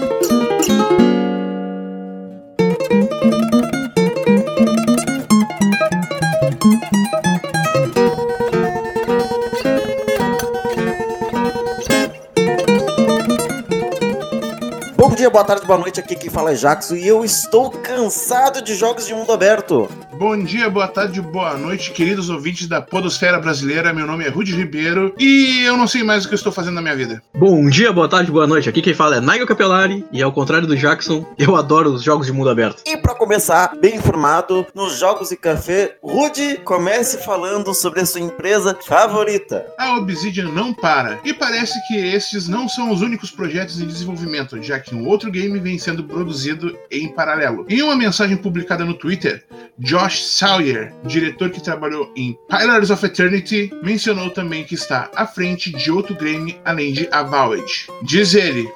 Bom dia, boa tarde, boa noite. Aqui quem fala é Jackson e eu estou cansado de jogos de mundo aberto. Bom dia, boa tarde, boa noite, queridos ouvintes da Podosfera Brasileira. Meu nome é Rudy Ribeiro e eu não sei mais o que eu estou fazendo na minha vida. Bom dia, boa tarde, boa noite. Aqui quem fala é Nigel Capelari e ao contrário do Jackson, eu adoro os jogos de mundo aberto. E para começar, bem informado, nos Jogos e Café, Rudy, comece falando sobre a sua empresa favorita. A Obsidian não para e parece que estes não são os únicos projetos em desenvolvimento, já que um outro game vem sendo produzido em paralelo. Em uma mensagem publicada no Twitter, Josh Sawyer, diretor que trabalhou em Pillars of Eternity, mencionou também que está à frente de outro game além de Avowed. Diz ele,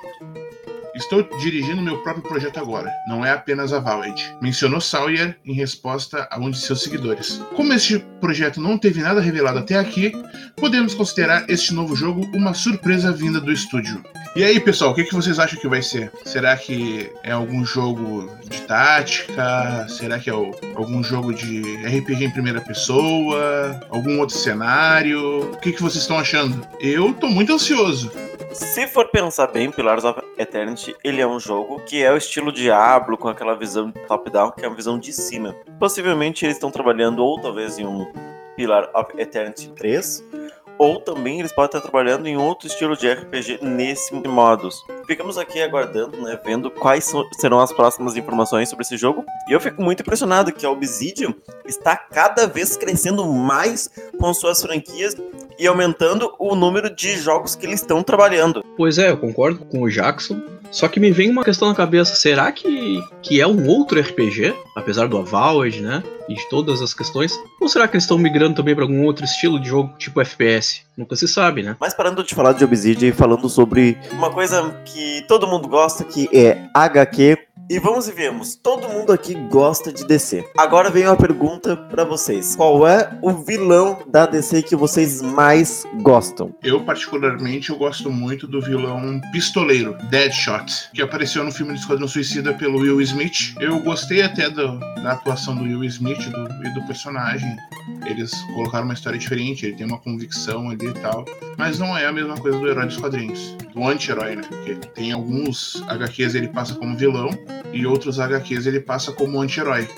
Estou dirigindo meu próprio projeto agora, não é apenas a Valed, mencionou Sawyer em resposta a um de seus seguidores. Como este projeto não teve nada revelado até aqui, podemos considerar este novo jogo uma surpresa vinda do estúdio. E aí, pessoal, o que, que vocês acham que vai ser? Será que é algum jogo de tática? Será que é algum jogo de RPG em primeira pessoa? Algum outro cenário? O que, que vocês estão achando? Eu tô muito ansioso. Se for pensar bem, Pillars of Eternity, ele é um jogo que é o estilo Diablo, com aquela visão top-down, que é uma visão de cima. Possivelmente eles estão trabalhando ou talvez em um Pillar of Eternity 3, ou também eles podem estar trabalhando em outro estilo de RPG nesse modus. Ficamos aqui aguardando, né, vendo quais serão as próximas informações sobre esse jogo. E eu fico muito impressionado que a Obsidian está cada vez crescendo mais com suas franquias e aumentando o número de jogos que eles estão trabalhando. Pois é, eu concordo com o Jackson. Só que me vem uma questão na cabeça, será que, que é um outro RPG, apesar do Avowed, né, e de todas as questões? Ou será que eles estão migrando também para algum outro estilo de jogo, tipo FPS? Nunca se sabe, né? Mas parando de falar de Obsidian e falando sobre uma coisa que todo mundo gosta, que é HQ e vamos e vemos, todo mundo aqui gosta de DC. Agora vem uma pergunta para vocês. Qual é o vilão da DC que vocês mais gostam? Eu, particularmente, eu gosto muito do vilão pistoleiro, Deadshot, que apareceu no filme do Esquadrão Suicida pelo Will Smith. Eu gostei até do, da atuação do Will Smith do, e do personagem. Eles colocaram uma história diferente, ele tem uma convicção ali e tal. Mas não é a mesma coisa do herói dos quadrinhos, do anti-herói, né? Porque tem alguns HQs ele passa como vilão e outros HQs ele passa como anti-herói.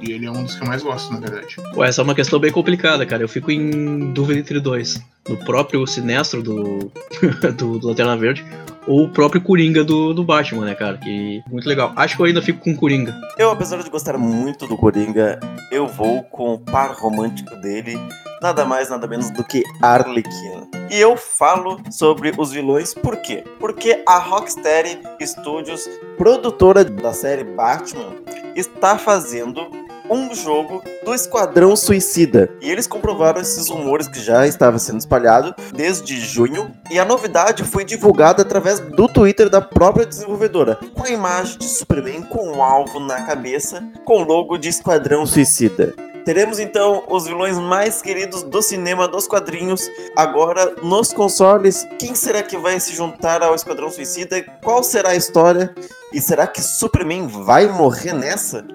E ele é um dos que eu mais gosto, na verdade. Ué, essa é uma questão bem complicada, cara. Eu fico em dúvida entre dois. No próprio Sinestro do, do, do Lanterna Verde ou o próprio Coringa do, do Batman, né, cara? Que muito legal. Acho que eu ainda fico com o Coringa. Eu, apesar de gostar muito do Coringa, eu vou com o par romântico dele, nada mais, nada menos do que Arlequina. E eu falo sobre os vilões por quê? Porque a Rocksteady Studios, produtora da série Batman, está fazendo um jogo do Esquadrão Suicida. E eles comprovaram esses rumores que já estavam sendo espalhados desde junho. E a novidade foi divulgada através do Twitter da própria desenvolvedora, com a imagem de Superman com um alvo na cabeça, com o logo de Esquadrão Suicida. Teremos então os vilões mais queridos do cinema dos quadrinhos agora nos consoles. Quem será que vai se juntar ao Esquadrão Suicida? Qual será a história? E será que Superman vai morrer nessa?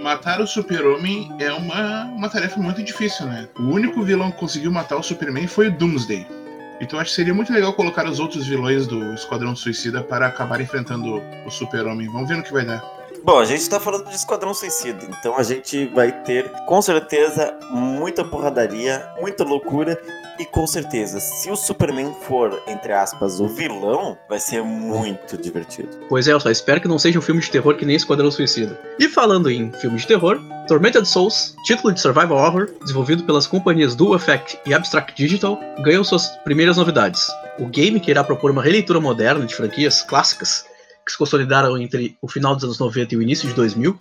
Matar o Super-Homem é uma, uma tarefa muito difícil, né? O único vilão que conseguiu matar o Superman foi o Doomsday. Então acho que seria muito legal colocar os outros vilões do Esquadrão Suicida para acabar enfrentando o Super-Homem. Vamos ver no que vai dar. Bom, a gente tá falando de Esquadrão Suicida, então a gente vai ter com certeza muita porradaria, muita loucura e com certeza, se o Superman for, entre aspas, o vilão, vai ser muito divertido. Pois é, eu só espero que não seja um filme de terror que nem Esquadrão Suicida. E falando em filme de terror, Tormented Souls, título de survival horror, desenvolvido pelas companhias Dual Effect e Abstract Digital, ganhou suas primeiras novidades. O game que irá propor uma releitura moderna de franquias clássicas que se consolidaram entre o final dos anos 90 e o início de 2000,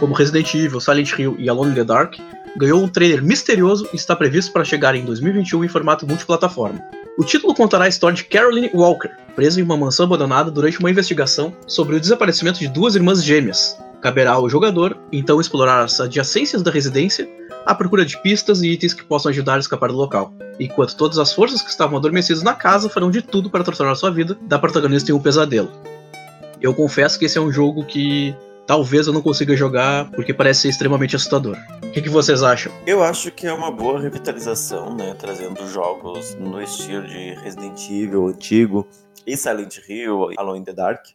como Resident Evil, Silent Hill e Alone in the Dark, ganhou um trailer misterioso e está previsto para chegar em 2021 em formato multiplataforma. O título contará a história de Caroline Walker, presa em uma mansão abandonada durante uma investigação sobre o desaparecimento de duas irmãs gêmeas. Caberá ao jogador, então, explorar as adjacências da residência à procura de pistas e itens que possam ajudar a escapar do local, enquanto todas as forças que estavam adormecidas na casa farão de tudo para a sua vida da protagonista em um pesadelo. Eu confesso que esse é um jogo que talvez eu não consiga jogar porque parece ser extremamente assustador. O que, que, vocês acham? Eu acho que é uma boa revitalização, né? Trazendo jogos no estilo de Resident Evil antigo e Silent Hill, Alone in the Dark.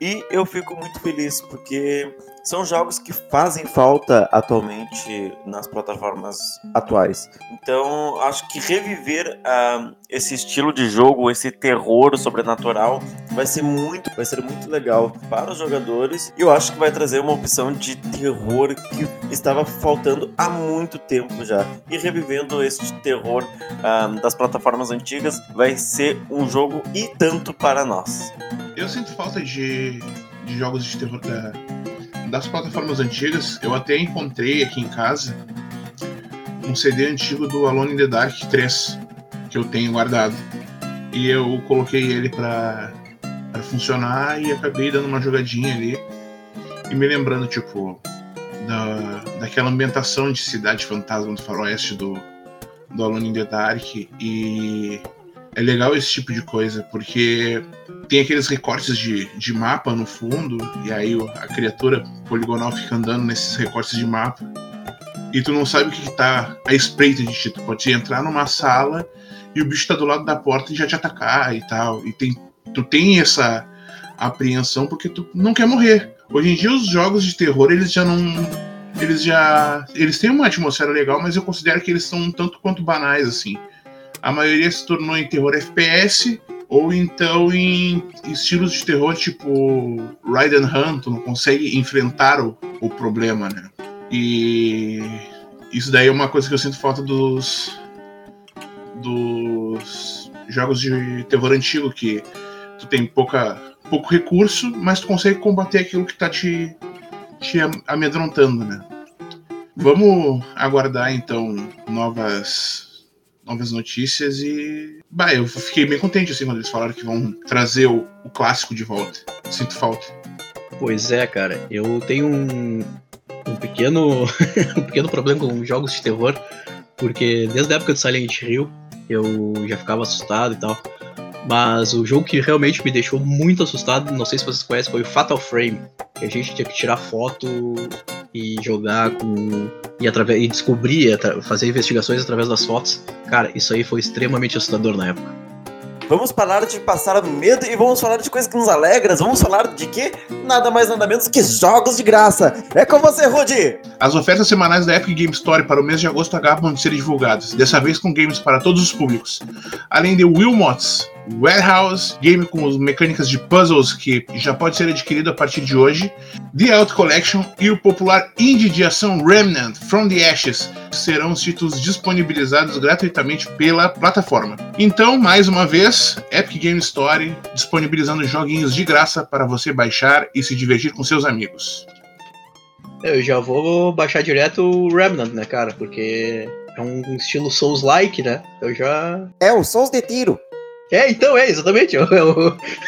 E eu fico muito feliz porque são jogos que fazem falta atualmente nas plataformas atuais. Então, acho que reviver uh, esse estilo de jogo, esse terror sobrenatural, vai ser muito, vai ser muito legal para os jogadores. E eu acho que vai trazer uma opção de terror que estava faltando há muito tempo já. E revivendo esse terror uh, das plataformas antigas, vai ser um jogo e tanto para nós. Eu sinto falta de, de jogos de terror da, das plataformas antigas. Eu até encontrei aqui em casa um CD antigo do Alone in the Dark 3 que eu tenho guardado. E eu coloquei ele para funcionar e acabei dando uma jogadinha ali e me lembrando, tipo, da, daquela ambientação de cidade fantasma do faroeste do, do Alone in the Dark. E é legal esse tipo de coisa, porque tem aqueles recortes de, de mapa no fundo, e aí a criatura poligonal fica andando nesses recortes de mapa, e tu não sabe o que, que tá à espreita de ti. Tu pode entrar numa sala e o bicho tá do lado da porta e já te atacar e tal. E tem, tu tem essa apreensão porque tu não quer morrer. Hoje em dia os jogos de terror, eles já não. Eles já. Eles têm uma atmosfera legal, mas eu considero que eles são um tanto quanto banais, assim a maioria se tornou em terror FPS ou então em estilos de terror tipo Ride and Hunt, tu não consegue enfrentar o, o problema, né? E isso daí é uma coisa que eu sinto falta dos dos jogos de terror antigo que tu tem pouca pouco recurso, mas tu consegue combater aquilo que tá te te amedrontando, né? Vamos aguardar então novas novas notícias e. Bah, eu fiquei bem contente assim quando eles falaram que vão trazer o, o clássico de volta. Sinto falta. Pois é, cara. Eu tenho um, um pequeno. um pequeno problema com jogos de terror. Porque desde a época de Silent Hill eu já ficava assustado e tal. Mas o jogo que realmente me deixou muito assustado, não sei se vocês conhecem, foi o Fatal Frame. Que a gente tinha que tirar foto e jogar com. e, através, e descobrir, fazer investigações através das fotos. Cara, isso aí foi extremamente assustador na época. Vamos parar de passar medo e vamos falar de coisas que nos alegram. Vamos falar de quê? Nada mais nada menos que jogos de graça. É com você, Rudy! As ofertas semanais da Epic Game Store para o mês de agosto acabam de ser divulgadas, dessa vez com games para todos os públicos. Além de Wilmots, Warehouse, game com mecânicas de puzzles que já pode ser adquirido a partir de hoje, The Out Collection e o popular indie de ação Remnant From the Ashes serão os títulos disponibilizados gratuitamente pela plataforma. Então, mais uma vez, Epic Game Store disponibilizando joguinhos de graça para você baixar e se divertir com seus amigos. Eu já vou baixar direto o Remnant, né, cara? Porque é um estilo Souls-like, né? Eu já. É, o Souls de tiro. É, então, é, exatamente. Eu,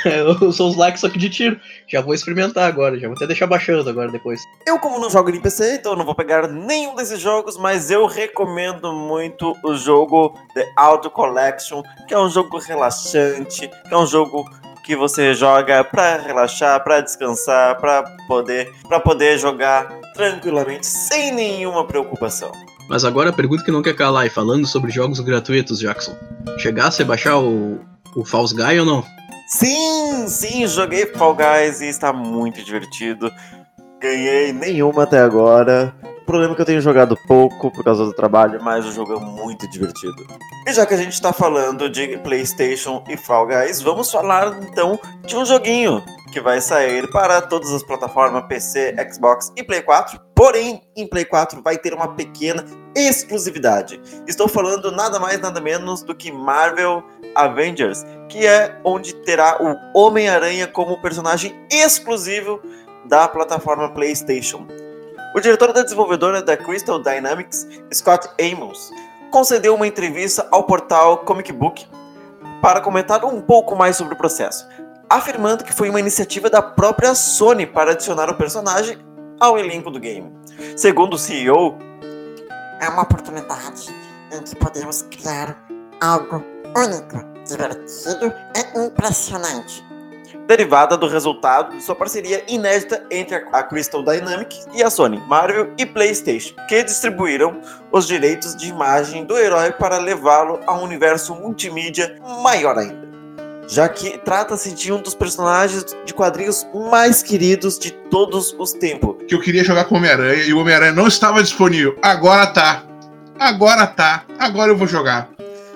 eu, eu sou os likes só que de tiro. Já vou experimentar agora, já vou até deixar baixando agora depois. Eu, como não jogo em PC, então não vou pegar nenhum desses jogos, mas eu recomendo muito o jogo The Auto Collection, que é um jogo relaxante, que é um jogo que você joga para relaxar, para descansar, para poder, para poder jogar tranquilamente, sem nenhuma preocupação. Mas agora a pergunta que não quer calar, e falando sobre jogos gratuitos, Jackson. Chegasse a baixar o, o Falls Guy ou não? Sim, sim, joguei Fall Guys e está muito divertido. Ganhei nenhuma até agora. Problema é que eu tenho jogado pouco por causa do trabalho, mas o jogo é muito divertido. E já que a gente está falando de PlayStation e Fall Guys, vamos falar então de um joguinho que vai sair para todas as plataformas PC, Xbox e Play 4. Porém, em Play 4 vai ter uma pequena exclusividade. Estou falando nada mais nada menos do que Marvel Avengers, que é onde terá o Homem-Aranha como personagem exclusivo da plataforma PlayStation. O diretor da desenvolvedora da Crystal Dynamics, Scott Amos, concedeu uma entrevista ao portal Comic Book para comentar um pouco mais sobre o processo, afirmando que foi uma iniciativa da própria Sony para adicionar o personagem ao elenco do game. Segundo o CEO, é uma oportunidade em que podemos criar algo único, divertido e impressionante. Derivada do resultado de sua parceria inédita entre a Crystal Dynamics e a Sony, Marvel e PlayStation, que distribuíram os direitos de imagem do herói para levá-lo a um universo multimídia maior ainda. Já que trata-se de um dos personagens de quadrinhos mais queridos de todos os tempos. Que eu queria jogar com Homem-Aranha e o Homem-Aranha não estava disponível. Agora tá. Agora tá. Agora eu vou jogar.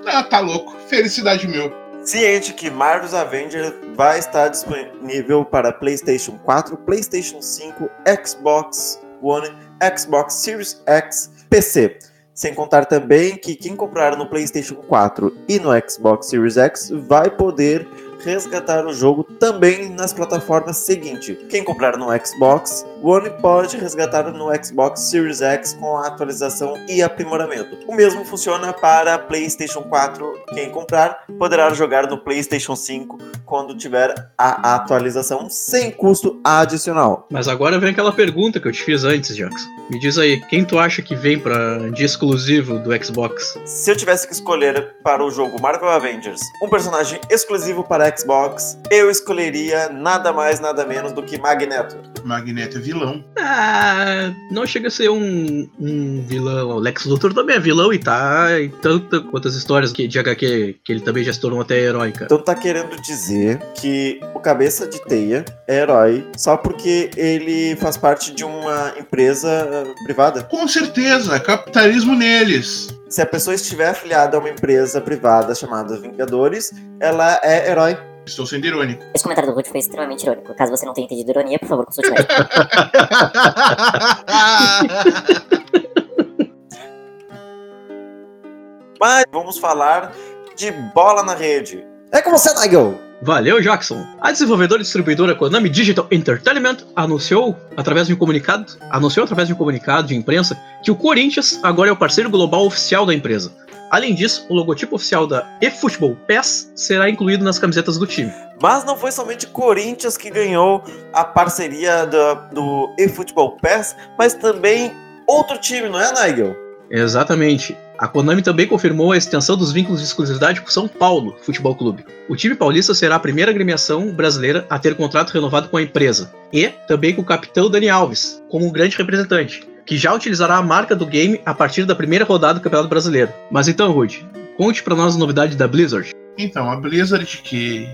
Ah, tá louco. Felicidade meu. Ciente que Marvel's Avengers vai estar disponível para PlayStation 4, PlayStation 5, Xbox One, Xbox Series X, PC. Sem contar também que quem comprar no PlayStation 4 e no Xbox Series X vai poder resgatar o jogo também nas plataformas seguintes. Quem comprar no Xbox One pode resgatar no Xbox Series X com a atualização e aprimoramento. O mesmo funciona para PlayStation 4. Quem comprar poderá jogar no PlayStation 5 quando tiver a atualização sem custo adicional. Mas agora vem aquela pergunta que eu te fiz antes, Jackson. Me diz aí, quem tu acha que vem para de exclusivo do Xbox? Se eu tivesse que escolher para o jogo Marvel Avengers um personagem exclusivo para Xbox, eu escolheria nada mais nada menos do que Magneto. Magneto é vilão. Ah, não chega a ser um, um vilão. O Lex Luthor também é vilão e tá em tantas quantas histórias que, de HQ que ele também já se tornou até herói, cara. Então tá querendo dizer que o cabeça de teia é herói só porque ele faz parte de uma empresa uh, privada? Com certeza, capitalismo neles. Se a pessoa estiver afiliada a uma empresa privada chamada Vingadores, ela é herói. Estou sendo irônico. Esse comentário do Ruth foi extremamente irônico. Caso você não tenha entendido ironia, por favor, consulte médico. Mas vamos falar de bola na rede. É com você, Nigel! Valeu, Jackson! A desenvolvedora e distribuidora Konami Digital Entertainment anunciou, através de um comunicado, anunciou através de um comunicado de imprensa que o Corinthians agora é o parceiro global oficial da empresa. Além disso, o logotipo oficial da eFootball PES será incluído nas camisetas do time. Mas não foi somente Corinthians que ganhou a parceria do, do eFootball PES, mas também outro time, não é, Nigel? Exatamente. A Konami também confirmou a extensão dos vínculos de exclusividade com São Paulo Futebol Clube. O time paulista será a primeira agremiação brasileira a ter contrato renovado com a empresa, e também com o capitão Dani Alves, como um grande representante, que já utilizará a marca do game a partir da primeira rodada do Campeonato Brasileiro. Mas então, Rude, conte para nós as novidades da Blizzard. Então, a Blizzard, que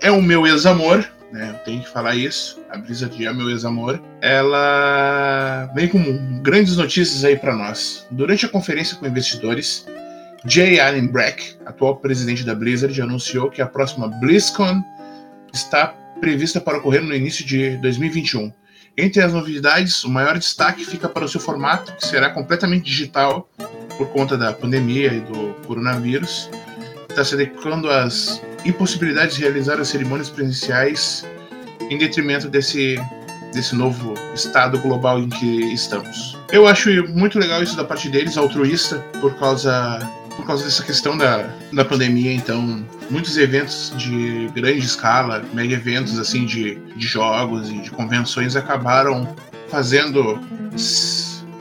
é o meu ex-amor, né? Eu tenho que falar isso. A Blizzard é meu ex-amor. Ela vem com grandes notícias aí para nós. Durante a conferência com investidores, Jay Allen Brack, atual presidente da Blizzard, anunciou que a próxima BlizzCon está prevista para ocorrer no início de 2021. Entre as novidades, o maior destaque fica para o seu formato, que será completamente digital por conta da pandemia e do coronavírus. Está se adequando às impossibilidades de realizar as cerimônias presenciais em detrimento desse, desse novo estado global em que estamos. Eu acho muito legal isso da parte deles, altruísta, por causa por causa dessa questão da, da pandemia, então muitos eventos de grande escala, mega eventos assim de, de jogos e de convenções acabaram fazendo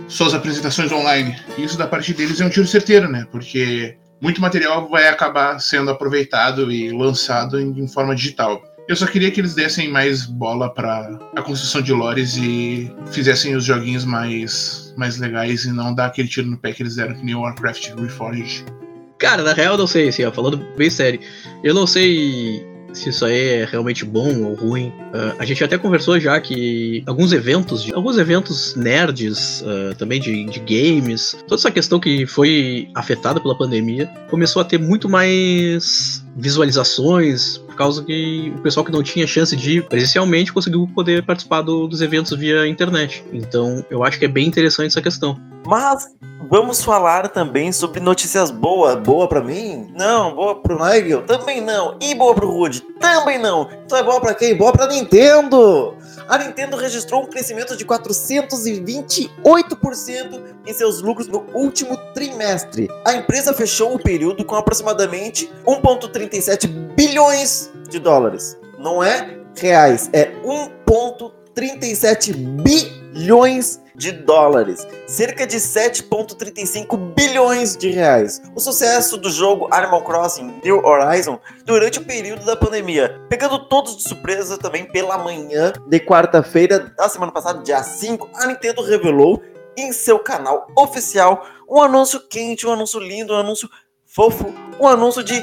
suas apresentações online. E isso da parte deles é um tiro certeiro, né? Porque muito material vai acabar sendo aproveitado e lançado em, em forma digital. Eu só queria que eles dessem mais bola para a construção de lores e fizessem os joguinhos mais, mais legais e não dar aquele tiro no pé que eles deram que nem Warcraft Reforged. Cara, na real eu não sei, assim, ó, falando bem sério, eu não sei se isso aí é realmente bom ou ruim. Uh, a gente até conversou já que alguns eventos, alguns eventos nerds, uh, também de, de, games, toda essa questão que foi afetada pela pandemia, começou a ter muito mais visualizações, por causa que o pessoal que não tinha chance de ir presencialmente conseguiu poder participar do, dos eventos via internet. Então eu acho que é bem interessante essa questão. Mas vamos falar também sobre notícias boas. Boa para mim? Não. Boa pro Nigel? Também não. E boa pro Rude? Também não. Então é boa para quem? Boa pra Nintendo! A Nintendo registrou um crescimento de 428% em seus lucros no último trimestre. A empresa fechou o período com aproximadamente 1,37 bilhões de dólares. Não é reais, é 1,37 bilhões de dólares, cerca de 7,35 bilhões de reais. O sucesso do jogo Animal Crossing New Horizon durante o período da pandemia, pegando todos de surpresa também pela manhã de quarta-feira da semana passada, dia 5, a Nintendo revelou em seu canal oficial um anúncio quente, um anúncio lindo, um anúncio fofo, um anúncio de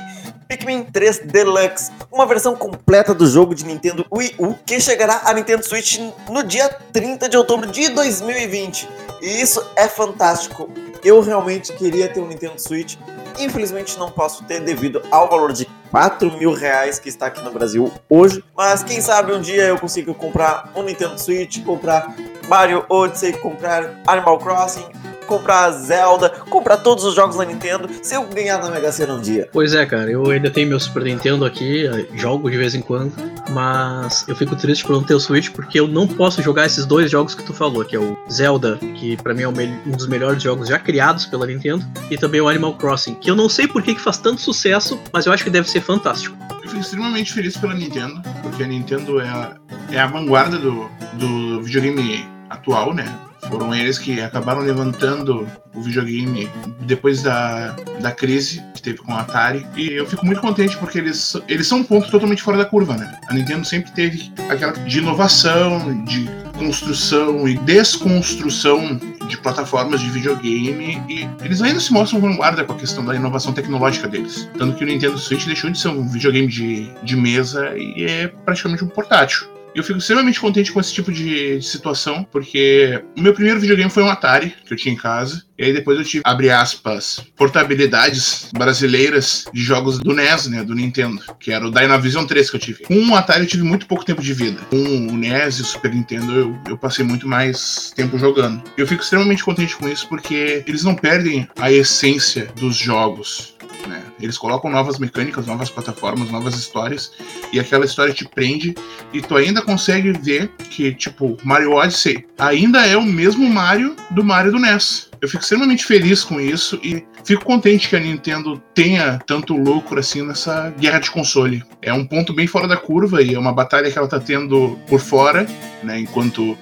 Pikmin 3 Deluxe, uma versão completa do jogo de Nintendo Wii U que chegará à Nintendo Switch no dia 30 de outubro de 2020. E isso é fantástico. Eu realmente queria ter um Nintendo Switch. Infelizmente não posso ter devido ao valor de 4 mil reais que está aqui no Brasil hoje. Mas quem sabe um dia eu consigo comprar um Nintendo Switch, comprar Mario Odyssey, comprar Animal Crossing, comprar Zelda, comprar todos os jogos da Nintendo, se eu ganhar na Mega Sena um dia. Pois é, cara, eu ainda tenho meu Super Nintendo aqui, jogo de vez em quando, mas eu fico triste por não ter o Switch porque eu não posso jogar esses dois jogos que tu falou, que é o Zelda, que para mim é um dos melhores jogos já criados pela Nintendo, e também o Animal Crossing, que eu não sei por que, que faz tanto sucesso, mas eu acho que deve ser fantástico. Eu fico extremamente feliz pela Nintendo, porque a Nintendo é a, é a vanguarda do, do videogame atual, né? Foram eles que acabaram levantando o videogame depois da, da crise que teve com a Atari. E eu fico muito contente porque eles, eles são um ponto totalmente fora da curva, né? A Nintendo sempre teve aquela de inovação, de construção e desconstrução de plataformas de videogame e eles ainda se mostram vanguarda com a questão da inovação tecnológica deles. Tanto que o Nintendo Switch deixou de ser um videogame de, de mesa e é praticamente um portátil. Eu fico extremamente contente com esse tipo de, situação, porque o meu primeiro videogame foi um Atari, que eu tinha em casa. E aí depois eu tive, abre aspas, portabilidades brasileiras de jogos do NES, né, do Nintendo, que era o Dynavision 3 que eu tive. Com o Atari eu tive muito pouco tempo de vida. Com o NES e o Super Nintendo eu, eu passei muito mais tempo jogando. Eu fico extremamente contente com isso, porque eles não perdem a essência dos jogos. Né? Eles colocam novas mecânicas, novas plataformas, novas histórias, e aquela história te prende, e tu ainda consegue ver que, tipo, Mario Odyssey ainda é o mesmo Mario do Mario do NES. Eu fico extremamente feliz com isso e fico contente que a Nintendo tenha tanto lucro assim nessa guerra de console. É um ponto bem fora da curva e é uma batalha que ela tá tendo por fora, né? Enquanto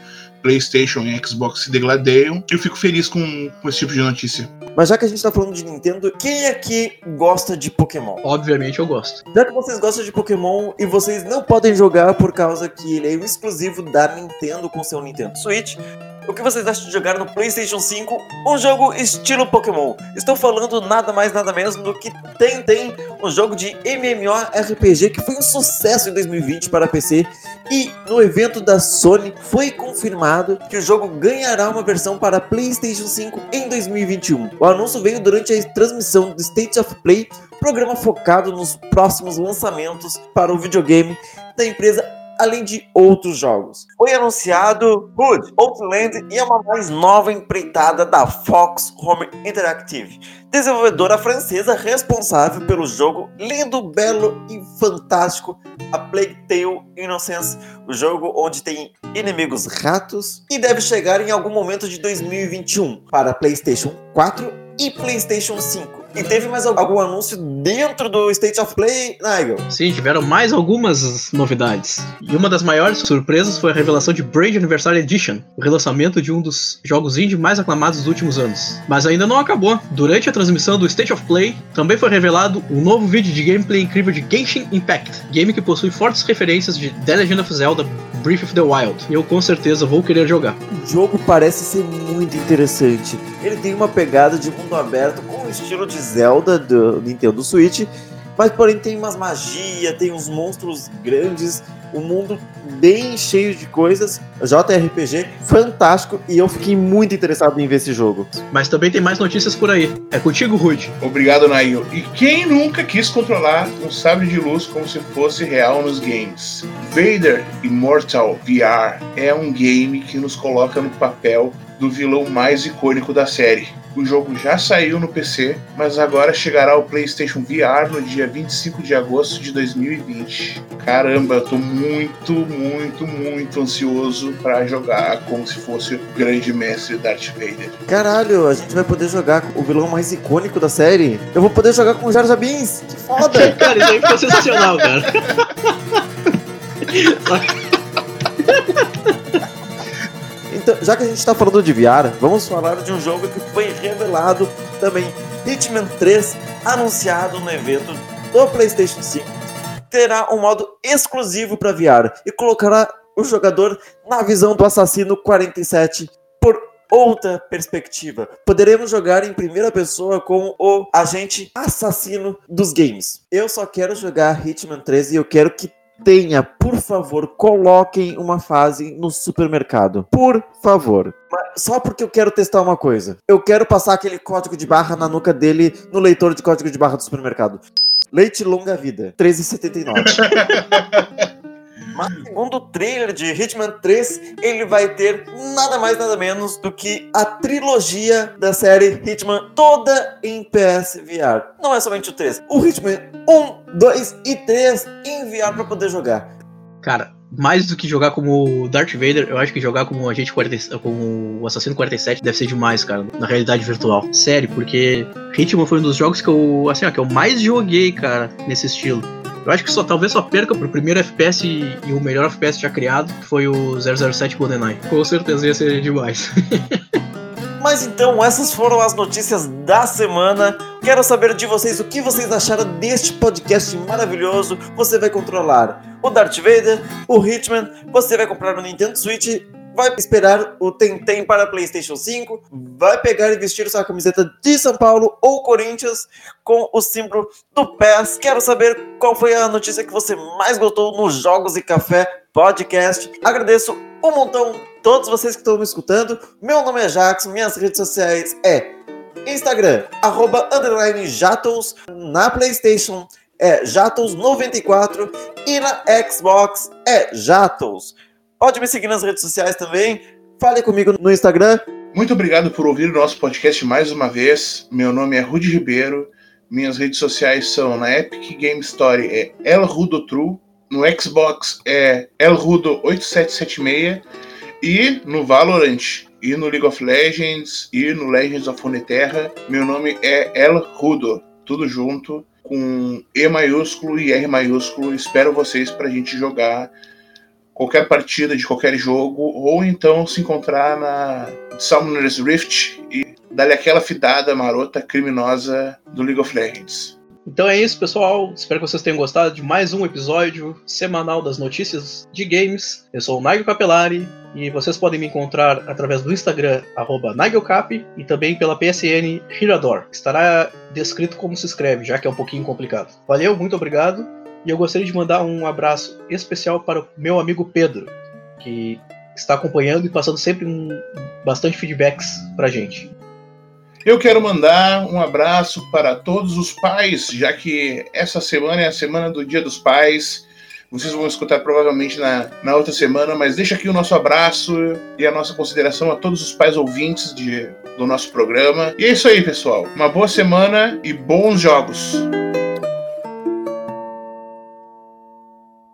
PlayStation e Xbox se degladeiam. Eu fico feliz com, com esse tipo de notícia. Mas já que a gente tá falando de Nintendo, quem aqui gosta de Pokémon? Obviamente eu gosto. Já que vocês gostam de Pokémon e vocês não podem jogar por causa que ele é um exclusivo da Nintendo com seu Nintendo Switch, o que vocês acham de jogar no PlayStation 5 um jogo estilo Pokémon? Estou falando nada mais nada menos do que Tem Tem, um jogo de MMORPG que foi um sucesso em 2020 para PC e no evento da Sony foi confirmado que o jogo ganhará uma versão para PlayStation 5 em 2021. O anúncio veio durante a transmissão do State of Play, programa focado nos próximos lançamentos para o videogame da empresa além de outros jogos. Foi anunciado Hood, Outland e é uma mais nova empreitada da Fox Home Interactive, desenvolvedora francesa responsável pelo jogo lindo, belo e fantástico A Plague Tale Innocence, o jogo onde tem inimigos ratos e deve chegar em algum momento de 2021 para PlayStation 4 e PlayStation 5. E teve mais algum anúncio dentro do State of Play, Nigel? Sim, tiveram mais algumas novidades. E uma das maiores surpresas foi a revelação de Braid Anniversary Edition, o relançamento de um dos jogos indie mais aclamados dos últimos anos. Mas ainda não acabou. Durante a transmissão do State of Play, também foi revelado um novo vídeo de gameplay incrível de Genshin Impact, game que possui fortes referências de The Legend of Zelda Breath of the Wild. E eu com certeza vou querer jogar. O jogo parece ser muito interessante. Ele tem uma pegada de mundo aberto com o estilo de Zelda do Nintendo Switch, mas porém tem umas magia, tem uns monstros grandes, um mundo bem cheio de coisas, JRPG fantástico e eu fiquei muito interessado em ver esse jogo. Mas também tem mais notícias por aí. É contigo, Rude. Obrigado, Nail. E quem nunca quis controlar um sabre de luz como se fosse real nos games? Vader Immortal VR é um game que nos coloca no papel do vilão mais icônico da série. O jogo já saiu no PC, mas agora chegará ao PlayStation VR no dia 25 de agosto de 2020. Caramba, eu tô muito, muito, muito ansioso para jogar como se fosse o grande mestre Darth Vader. Caralho, a gente vai poder jogar com o vilão mais icônico da série. Eu vou poder jogar com o Jar Jar Binks. Que foda! cara, isso aí ficou sensacional, cara. Então, já que a gente tá falando de VR, vamos falar de um jogo que foi revelado também. Hitman 3, anunciado no evento do PlayStation 5, terá um modo exclusivo para VR e colocará o jogador na visão do assassino 47 por outra perspectiva. Poderemos jogar em primeira pessoa com o agente assassino dos games. Eu só quero jogar Hitman 3 e eu quero que tenha, por favor, coloquem uma fase no supermercado. Por favor. Só porque eu quero testar uma coisa. Eu quero passar aquele código de barra na nuca dele no leitor de código de barra do supermercado. Leite longa vida, 13,79. Mas segundo o trailer de Hitman 3, ele vai ter nada mais nada menos do que a trilogia da série Hitman toda em PS VR. Não é somente o 3. O Hitman 1, 2 e 3 em VR para poder jogar. Cara, mais do que jogar como Darth Vader, eu acho que jogar como agente 40, como o assassino 47 deve ser demais, cara, na realidade virtual. Sério, porque Hitman foi um dos jogos que eu, assim, ó, que eu mais joguei, cara, nesse estilo. Eu acho que só talvez só perca pro primeiro FPS e, e o melhor FPS já criado, que foi o 007 GoldenEye. Com certeza ia ser demais. Mas então, essas foram as notícias da semana. Quero saber de vocês o que vocês acharam deste podcast maravilhoso. Você vai controlar o Darth Vader, o Hitman, você vai comprar o Nintendo Switch vai esperar o Tentem para PlayStation 5, vai pegar e vestir sua camiseta de São Paulo ou Corinthians com o símbolo do PES. Quero saber qual foi a notícia que você mais gostou no Jogos e Café Podcast. Agradeço um montão todos vocês que estão me escutando. Meu nome é Jackson, minhas redes sociais é Instagram, arroba underline Jatos, na Playstation é Jatos94 e na Xbox é Jatos. Pode me seguir nas redes sociais também. Fale comigo no Instagram. Muito obrigado por ouvir o nosso podcast mais uma vez. Meu nome é Rudy Ribeiro. Minhas redes sociais são na Epic Game Story é elrudotrue, no Xbox é elrudo8776 e no Valorant e no League of Legends e no Legends of Runeterra, meu nome é elrudo, tudo junto com E maiúsculo e R maiúsculo. Espero vocês para a gente jogar qualquer partida de qualquer jogo, ou então se encontrar na Summoner's Rift e dar-lhe aquela fidada marota criminosa do League of Legends. Então é isso, pessoal. Espero que vocês tenham gostado de mais um episódio semanal das notícias de games. Eu sou o Nigel Capelari e vocês podem me encontrar através do Instagram, NigelCap, e também pela PSN Hirador. Estará descrito como se escreve, já que é um pouquinho complicado. Valeu, muito obrigado e eu gostaria de mandar um abraço especial para o meu amigo Pedro, que está acompanhando e passando sempre um, bastante feedbacks para gente. Eu quero mandar um abraço para todos os pais, já que essa semana é a semana do Dia dos Pais. Vocês vão escutar provavelmente na, na outra semana, mas deixa aqui o nosso abraço e a nossa consideração a todos os pais ouvintes de, do nosso programa. E é isso aí, pessoal. Uma boa semana e bons jogos!